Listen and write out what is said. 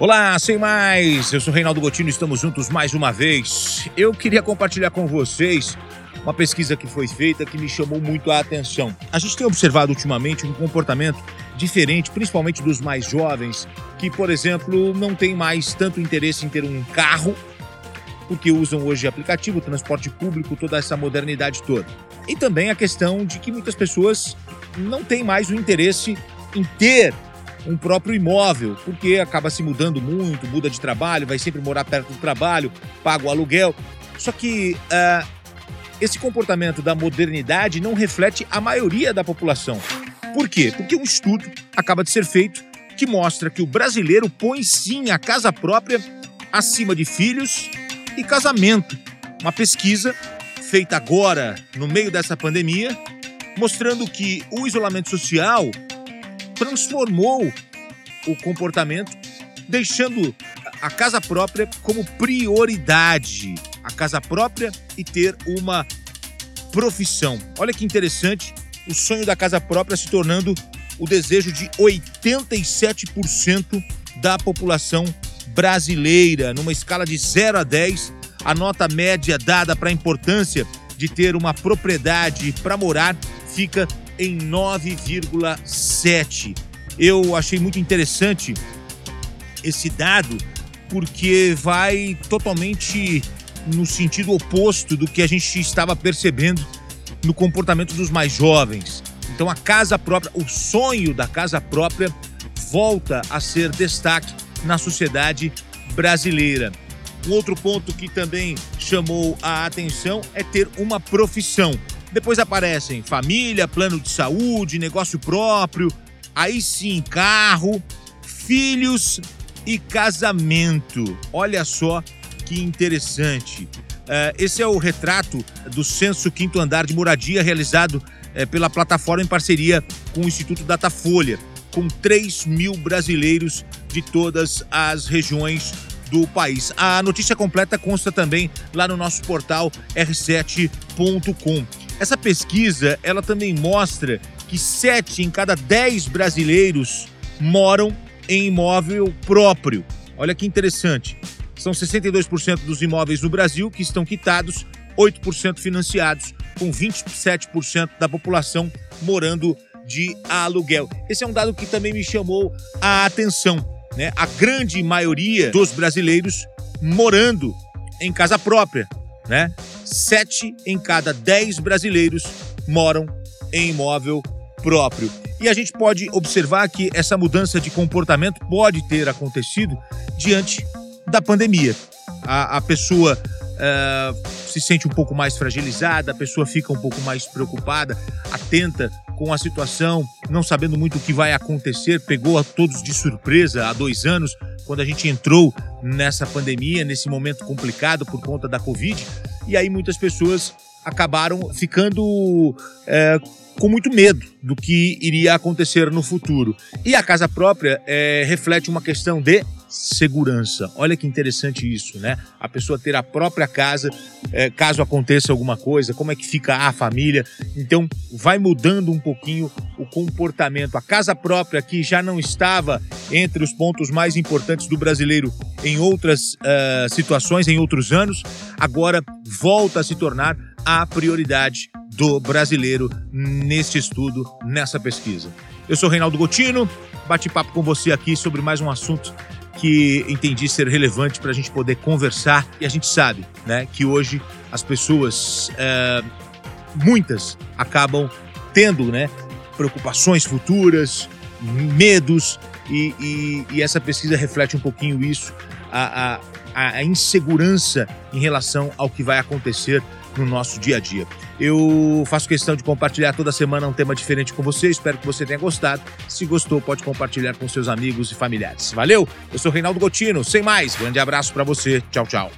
Olá, sem mais. Eu sou Reinaldo Gotino estamos juntos mais uma vez. Eu queria compartilhar com vocês uma pesquisa que foi feita que me chamou muito a atenção. A gente tem observado ultimamente um comportamento diferente, principalmente dos mais jovens, que, por exemplo, não tem mais tanto interesse em ter um carro, porque usam hoje aplicativo, transporte público, toda essa modernidade toda. E também a questão de que muitas pessoas não têm mais o interesse em ter um próprio imóvel, porque acaba se mudando muito, muda de trabalho, vai sempre morar perto do trabalho, paga o aluguel. Só que uh, esse comportamento da modernidade não reflete a maioria da população. Por quê? Porque um estudo acaba de ser feito que mostra que o brasileiro põe sim a casa própria acima de filhos e casamento. Uma pesquisa feita agora, no meio dessa pandemia, mostrando que o isolamento social transformou o comportamento, deixando a casa própria como prioridade. A casa própria e ter uma profissão. Olha que interessante, o sonho da casa própria se tornando o desejo de 87% da população brasileira. Numa escala de 0 a 10, a nota média dada para a importância de ter uma propriedade para morar fica em 9,7. Eu achei muito interessante esse dado porque vai totalmente no sentido oposto do que a gente estava percebendo no comportamento dos mais jovens. Então a casa própria, o sonho da casa própria volta a ser destaque na sociedade brasileira. Um outro ponto que também chamou a atenção é ter uma profissão. Depois aparecem família, plano de saúde, negócio próprio, aí sim carro, filhos e casamento. Olha só que interessante. Uh, esse é o retrato do Censo Quinto Andar de Moradia realizado uh, pela plataforma em parceria com o Instituto Datafolha, com 3 mil brasileiros de todas as regiões do país. A notícia completa consta também lá no nosso portal r7.com. Essa pesquisa, ela também mostra que 7 em cada 10 brasileiros moram em imóvel próprio. Olha que interessante. São 62% dos imóveis no Brasil que estão quitados, 8% financiados, com 27% da população morando de aluguel. Esse é um dado que também me chamou a atenção. Né? A grande maioria dos brasileiros morando em casa própria né? Sete em cada dez brasileiros moram em imóvel próprio. E a gente pode observar que essa mudança de comportamento pode ter acontecido diante da pandemia. A, a pessoa uh, se sente um pouco mais fragilizada, a pessoa fica um pouco mais preocupada, atenta com a situação, não sabendo muito o que vai acontecer, pegou a todos de surpresa há dois anos, quando a gente entrou nessa pandemia, nesse momento complicado por conta da Covid, e aí muitas pessoas acabaram ficando é, com muito medo do que iria acontecer no futuro. E a casa própria é, reflete uma questão de segurança. Olha que interessante isso, né? A pessoa ter a própria casa, é, caso aconteça alguma coisa, como é que fica a família. Então, vai mudando um pouquinho comportamento. A casa própria, que já não estava entre os pontos mais importantes do brasileiro em outras uh, situações, em outros anos, agora volta a se tornar a prioridade do brasileiro neste estudo, nessa pesquisa. Eu sou Reinaldo Gotino, bate papo com você aqui sobre mais um assunto que entendi ser relevante para a gente poder conversar. E a gente sabe né, que hoje as pessoas, é, muitas, acabam tendo né, preocupações futuras, medos, e, e, e, essa pesquisa reflete um pouquinho isso, a, a, a insegurança em relação ao que vai acontecer no nosso dia a dia. Eu faço questão de compartilhar toda semana um tema diferente com você. Espero que você tenha gostado. Se gostou, pode compartilhar com seus amigos e familiares. Valeu? Eu sou Reinaldo Gotino. Sem mais, grande abraço para você. Tchau, tchau.